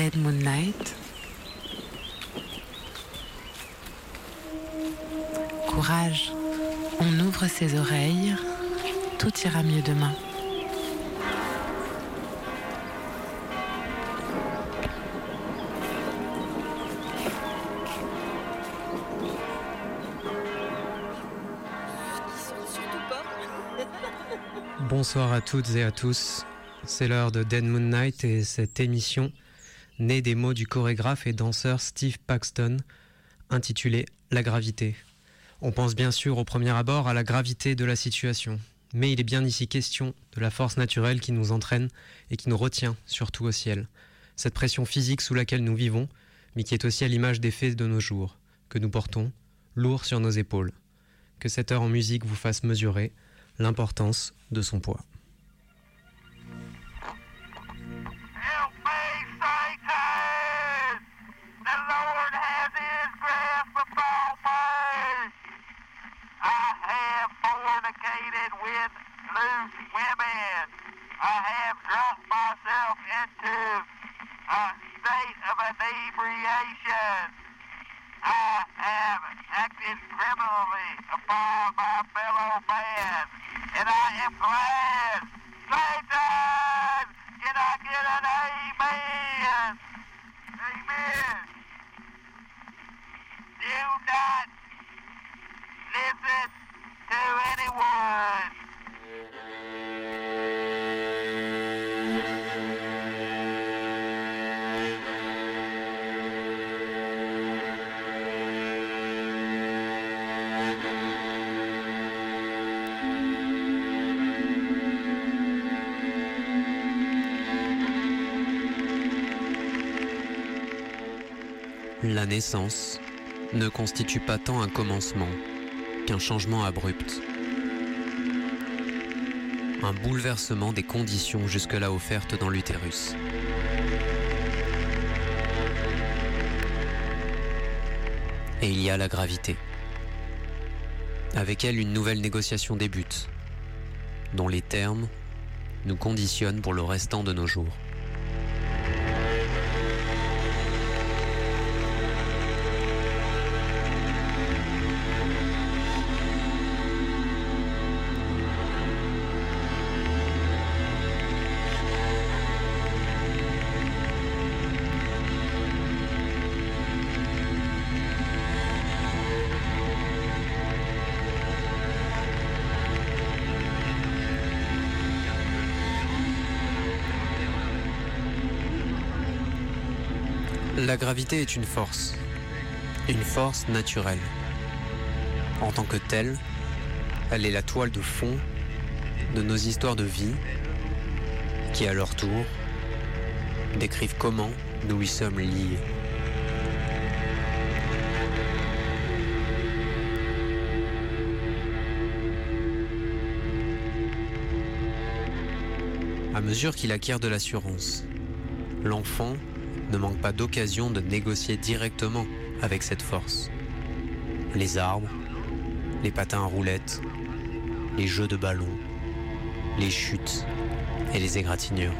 Dead Moonlight. Courage, on ouvre ses oreilles, tout ira mieux demain. Bonsoir à toutes et à tous. C'est l'heure de Dead Moon Night et cette émission, née des mots du chorégraphe et danseur Steve Paxton, intitulée La gravité. On pense bien sûr au premier abord à la gravité de la situation, mais il est bien ici question de la force naturelle qui nous entraîne et qui nous retient surtout au ciel. Cette pression physique sous laquelle nous vivons, mais qui est aussi à l'image des faits de nos jours, que nous portons, lourd sur nos épaules. Que cette heure en musique vous fasse mesurer l'importance de son poids. into a state of inebriation. I have acted criminally upon my fellow man, and I am glad. Satan, can I get an amen? Amen. Do not listen to anyone La naissance ne constitue pas tant un commencement qu'un changement abrupt. Un bouleversement des conditions jusque-là offertes dans l'utérus. Et il y a la gravité. Avec elle, une nouvelle négociation débute, dont les termes nous conditionnent pour le restant de nos jours. Gravité est une force, une force naturelle. En tant que telle, elle est la toile de fond de nos histoires de vie qui, à leur tour, décrivent comment nous y sommes liés. À mesure qu'il acquiert de l'assurance, l'enfant ne manque pas d'occasion de négocier directement avec cette force. Les arbres, les patins à roulettes, les jeux de ballon, les chutes et les égratignures.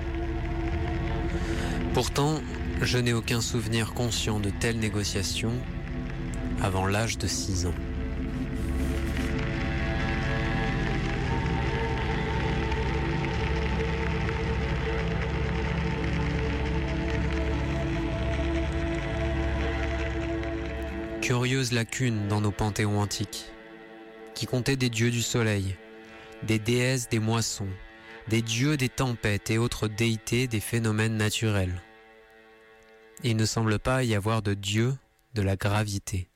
Pourtant, je n'ai aucun souvenir conscient de telles négociations avant l'âge de 6 ans. Curieuse lacune dans nos panthéons antiques, qui comptaient des dieux du soleil, des déesses des moissons, des dieux des tempêtes et autres déités des phénomènes naturels. Il ne semble pas y avoir de dieu de la gravité.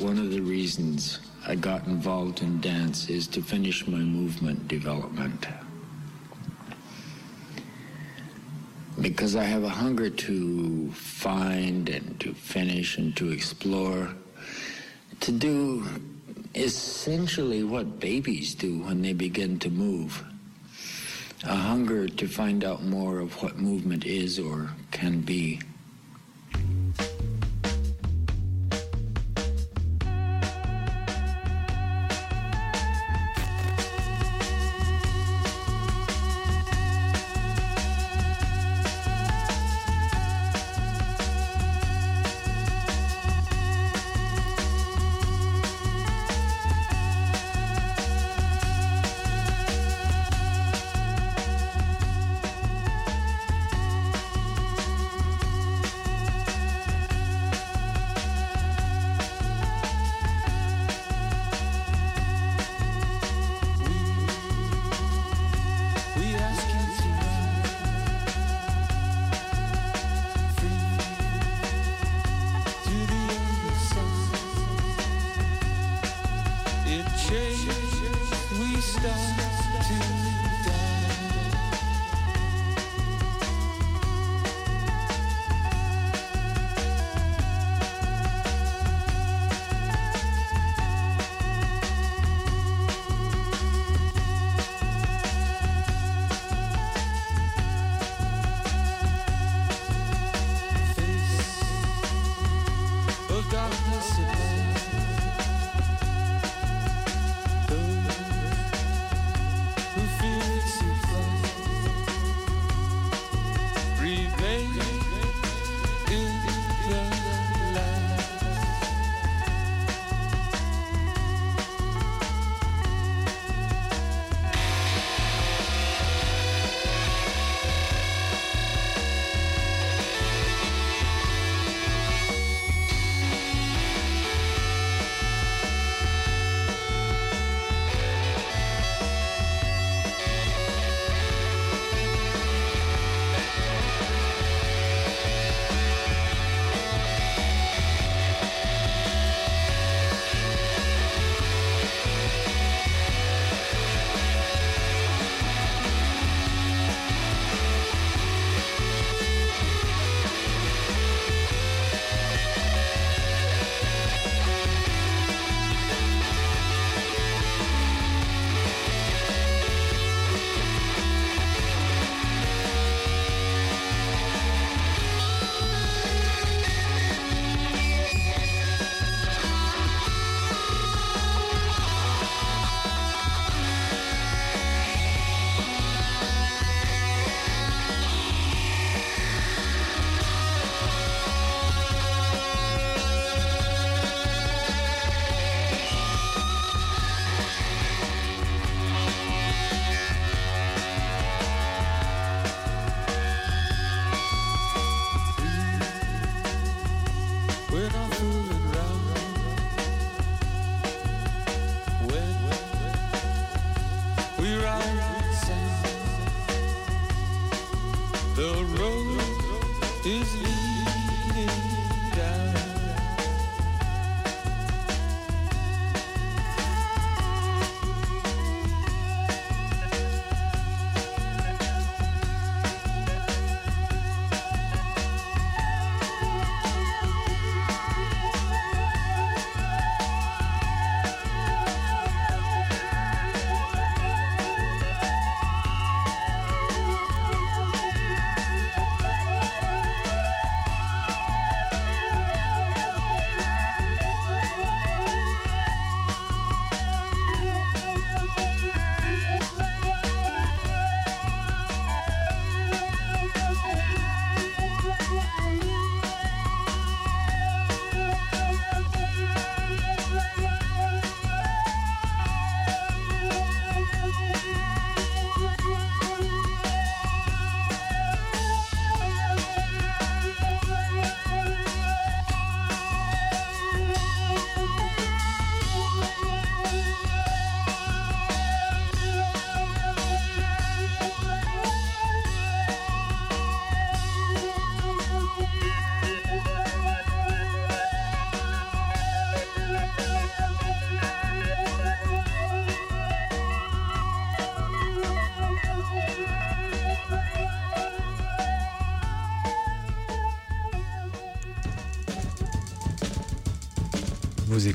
One of the reasons I got involved in dance is to finish my movement development. Because I have a hunger to find and to finish and to explore, to do essentially what babies do when they begin to move. A hunger to find out more of what movement is or can be.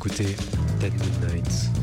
Écoutez Dead Moon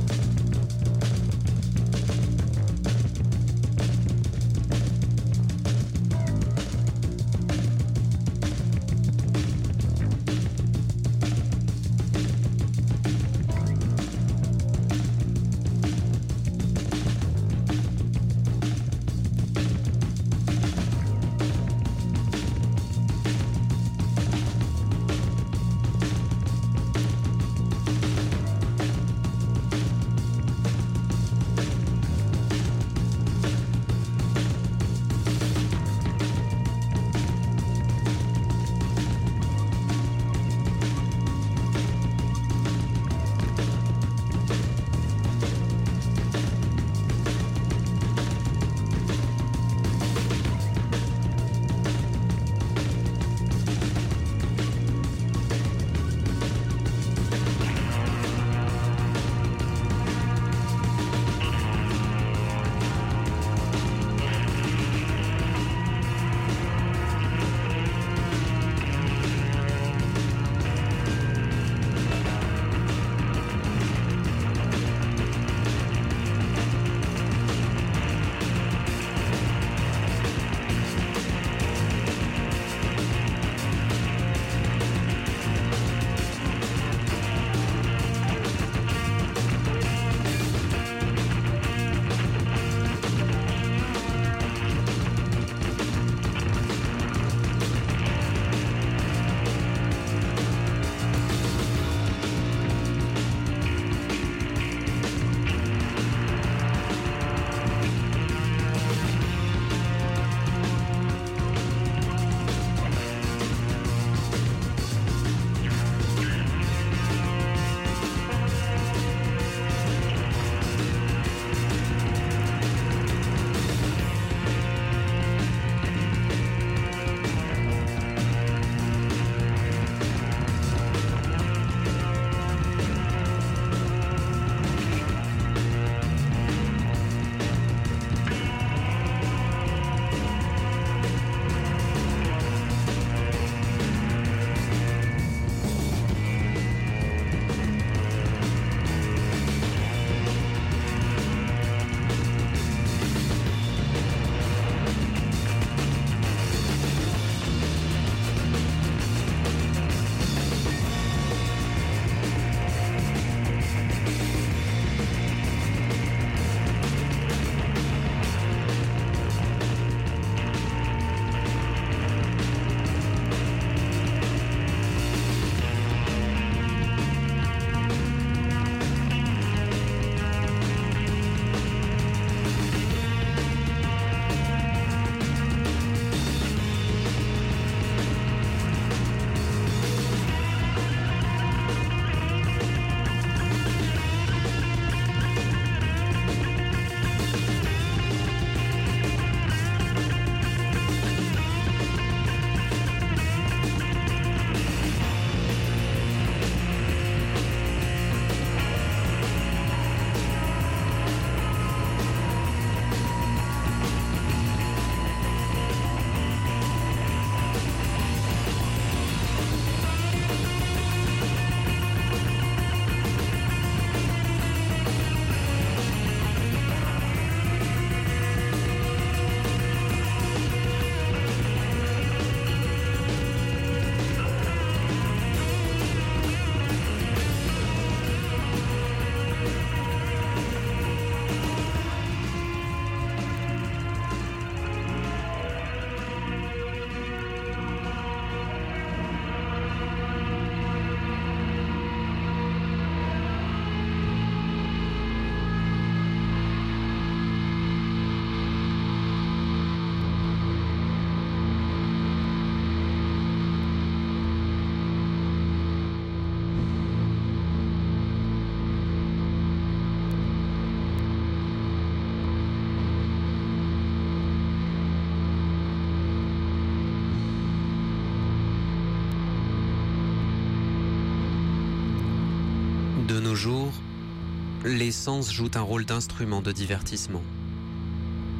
les sens jouent un rôle d'instrument de divertissement,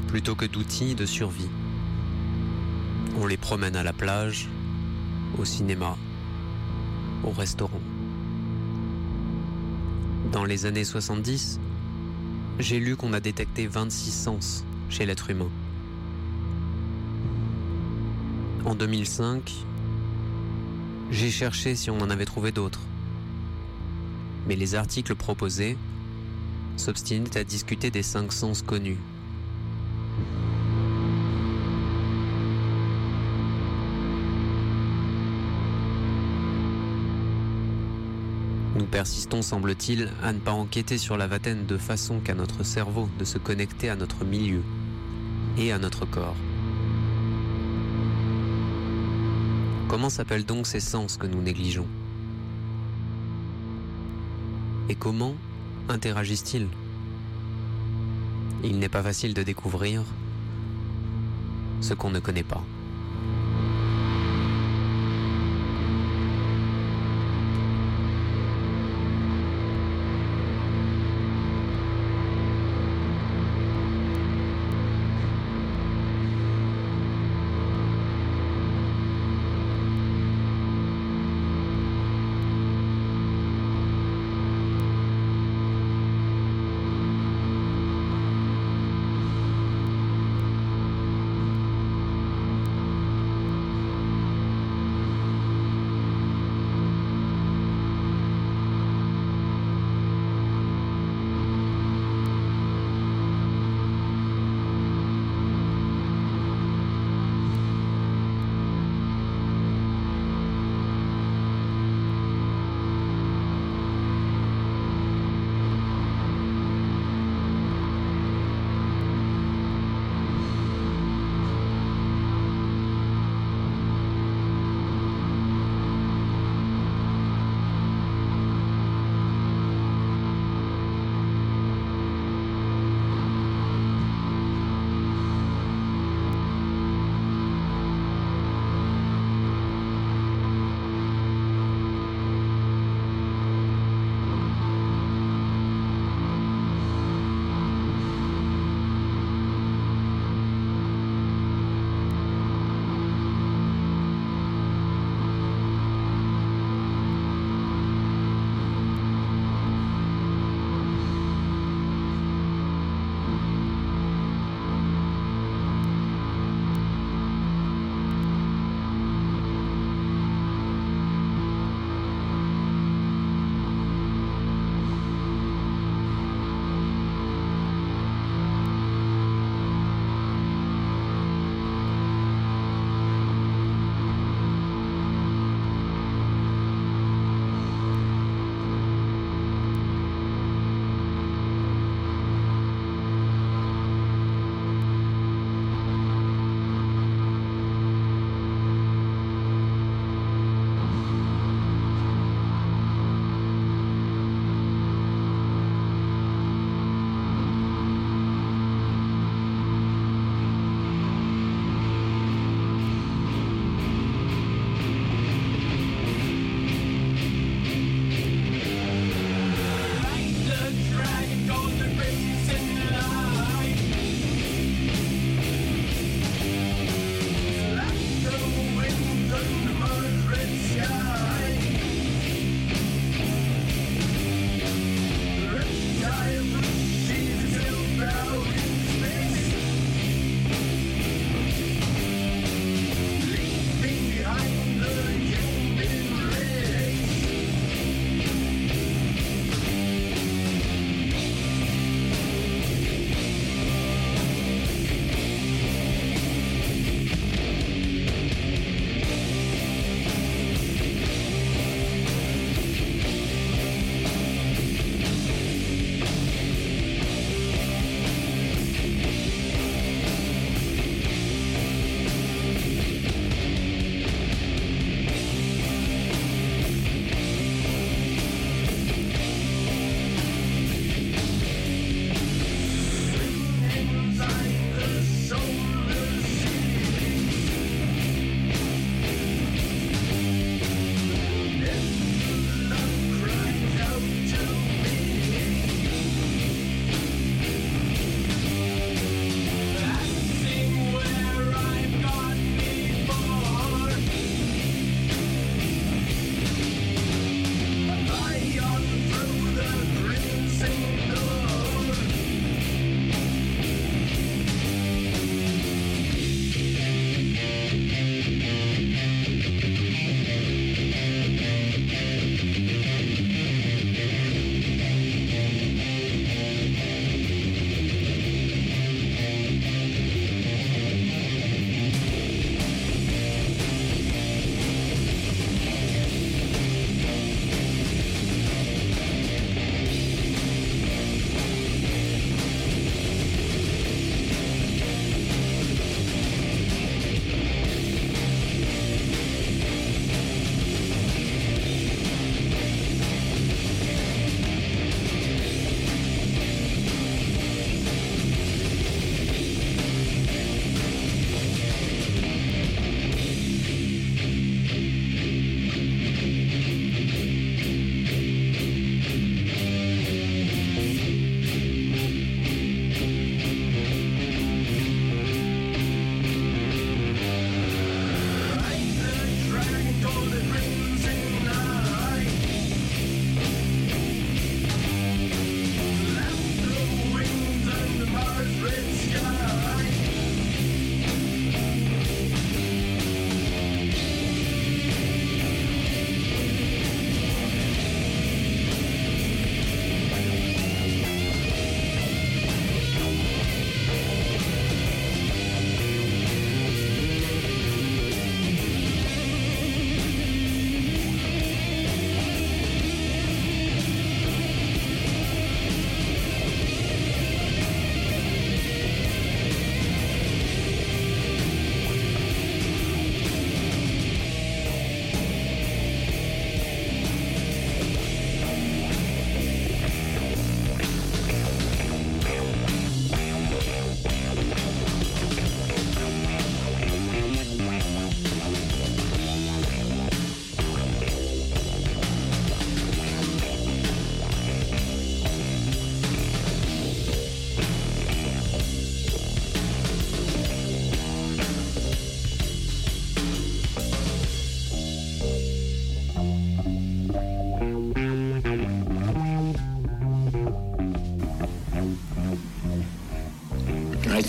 plutôt que d'outils de survie. On les promène à la plage, au cinéma, au restaurant. Dans les années 70, j'ai lu qu'on a détecté 26 sens chez l'être humain. En 2005, j'ai cherché si on en avait trouvé d'autres. Mais les articles proposés s'obstinaient à discuter des cinq sens connus. Nous persistons, semble-t-il, à ne pas enquêter sur la vataine de façon qu'à notre cerveau de se connecter à notre milieu et à notre corps. Comment s'appellent donc ces sens que nous négligeons? Et comment interagissent-ils? Il n'est pas facile de découvrir ce qu'on ne connaît pas.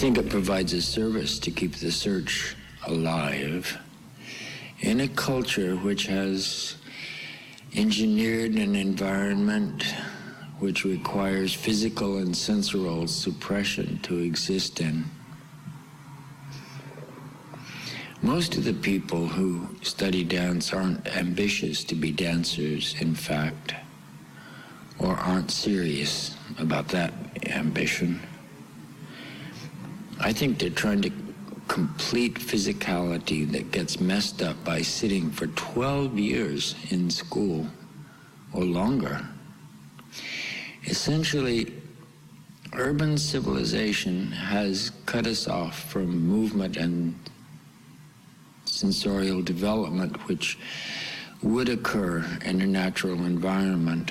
Think it provides a service to keep the search alive in a culture which has engineered an environment which requires physical and sensual suppression to exist in. Most of the people who study dance aren't ambitious to be dancers, in fact, or aren't serious about that ambition. I think they're trying to complete physicality that gets messed up by sitting for 12 years in school or longer. Essentially, urban civilization has cut us off from movement and sensorial development which would occur in a natural environment.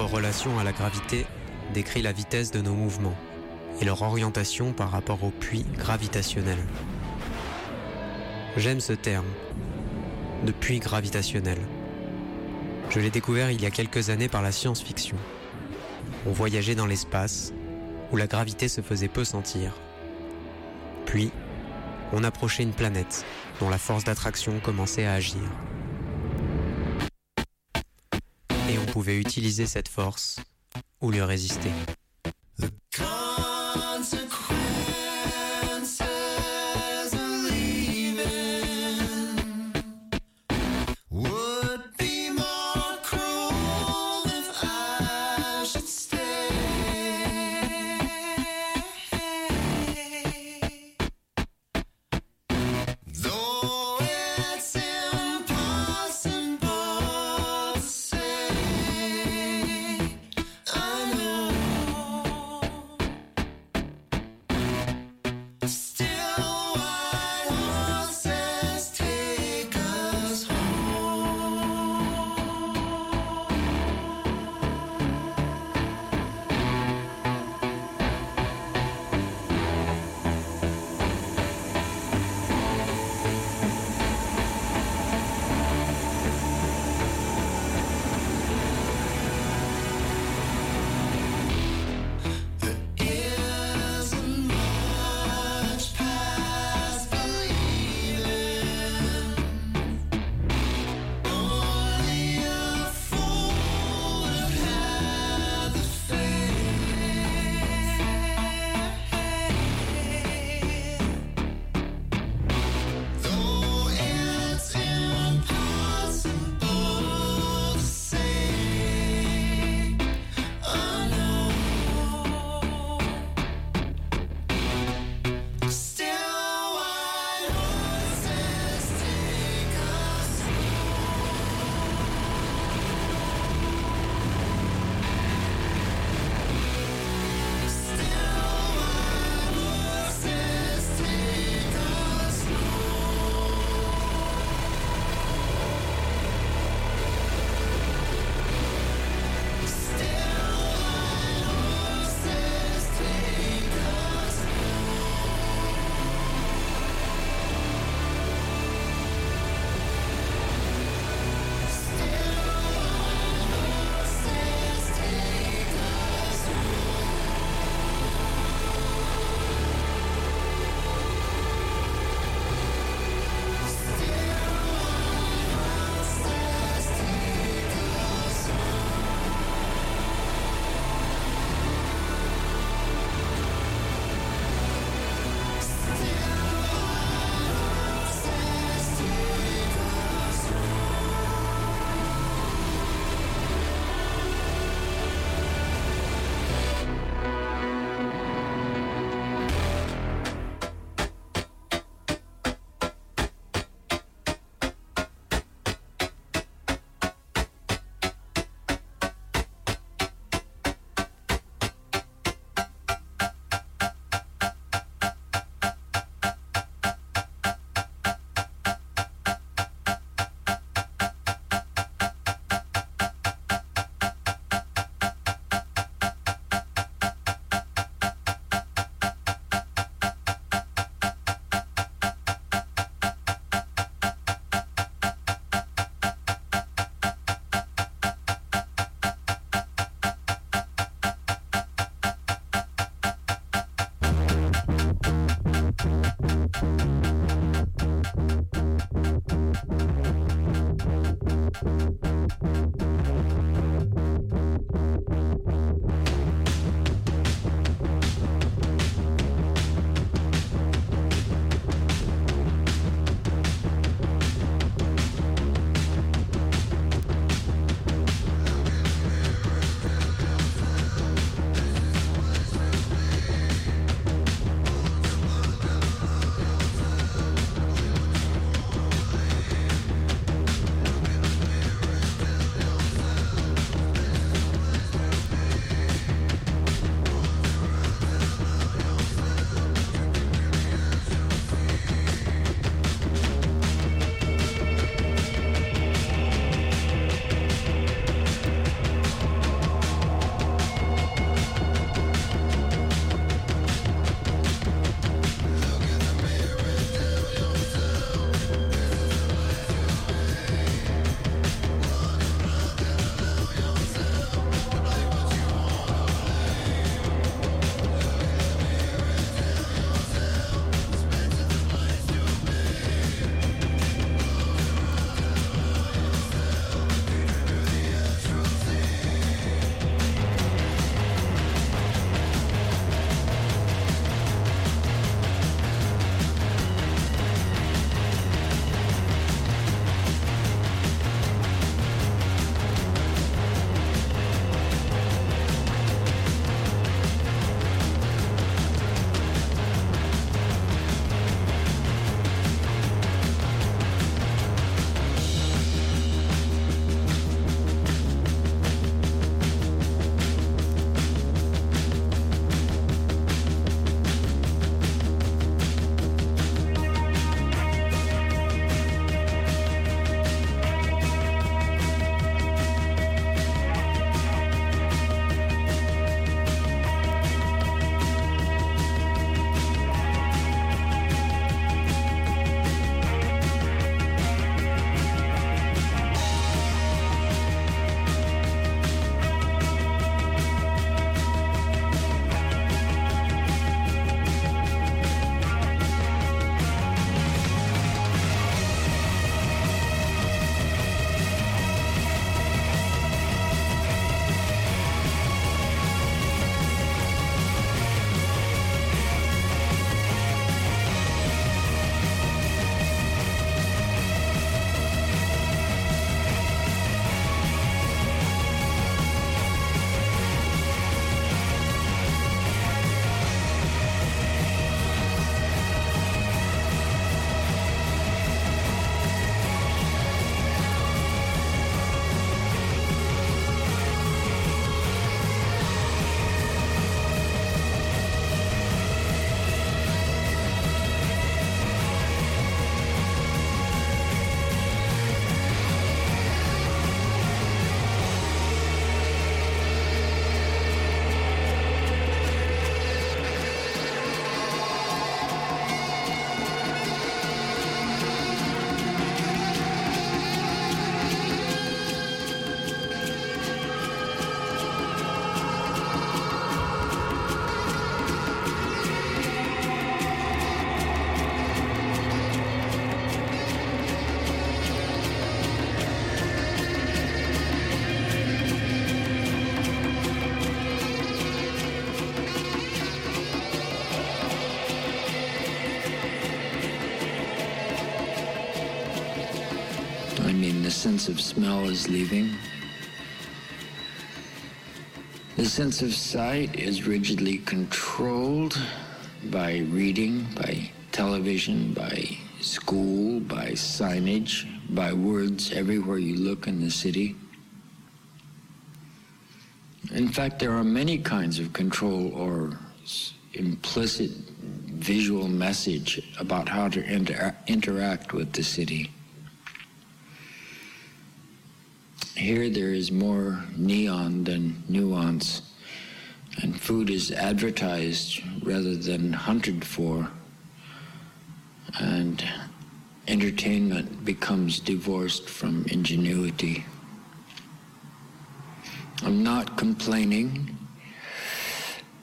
Notre relation à la gravité décrit la vitesse de nos mouvements et leur orientation par rapport au puits gravitationnel. J'aime ce terme, de puits gravitationnel. Je l'ai découvert il y a quelques années par la science-fiction. On voyageait dans l'espace, où la gravité se faisait peu sentir. Puis, on approchait une planète dont la force d'attraction commençait à agir. Pouvait utiliser cette force ou lui résister. Sense of smell is leaving. The sense of sight is rigidly controlled by reading, by television, by school, by signage, by words everywhere you look in the city. In fact, there are many kinds of control or implicit visual message about how to inter- interact with the city. Here there is more neon than nuance, and food is advertised rather than hunted for, and entertainment becomes divorced from ingenuity. I'm not complaining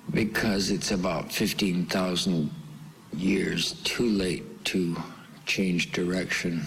because it's about 15,000 years too late to change direction.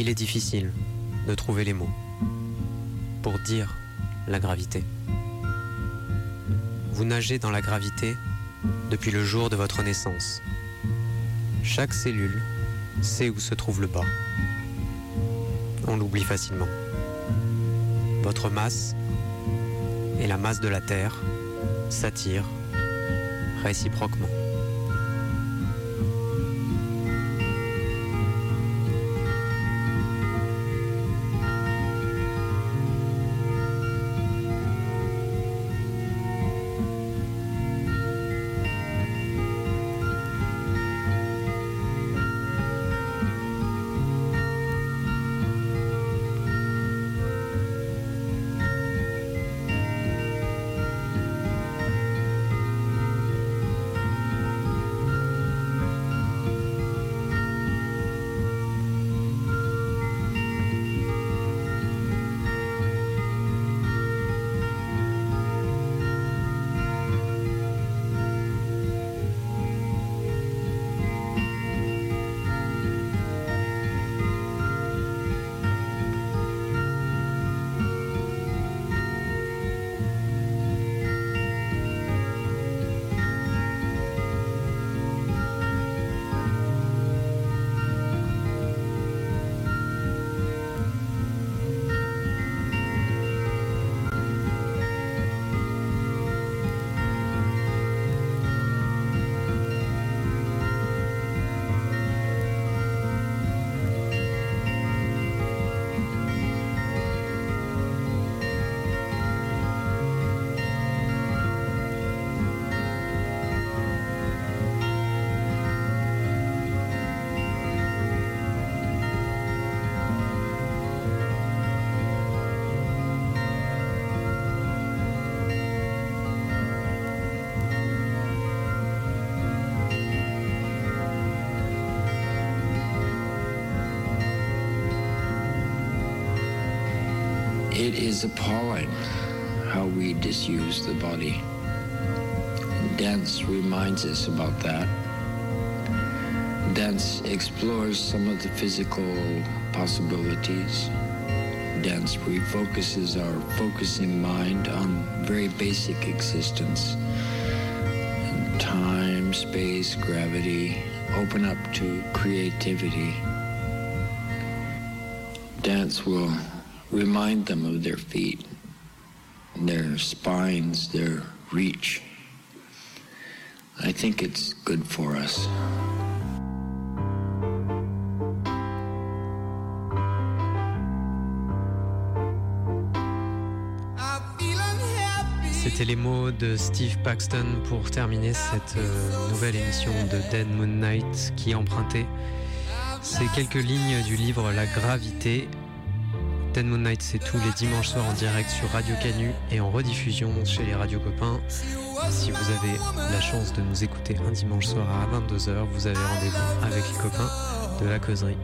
Il est difficile de trouver les mots pour dire la gravité. Vous nagez dans la gravité depuis le jour de votre naissance. Chaque cellule sait où se trouve le bas. On l'oublie facilement. Votre masse et la masse de la Terre s'attirent réciproquement. Is appalling how we disuse the body. Dance reminds us about that. Dance explores some of the physical possibilities. Dance refocuses our focusing mind on very basic existence. And time, space, gravity open up to creativity. Dance will remind them of their feet, their spines, their reach. I think it's good for us. C'était les mots de Steve Paxton pour terminer cette euh, nouvelle émission de Dead Moon Night qui empruntait ces quelques lignes du livre La gravité Moon Night, c'est tous les dimanches soirs en direct sur Radio Canu et en rediffusion chez les Radio Copains. Si vous avez la chance de nous écouter un dimanche soir à 22h, vous avez rendez-vous avec les copains de la causerie.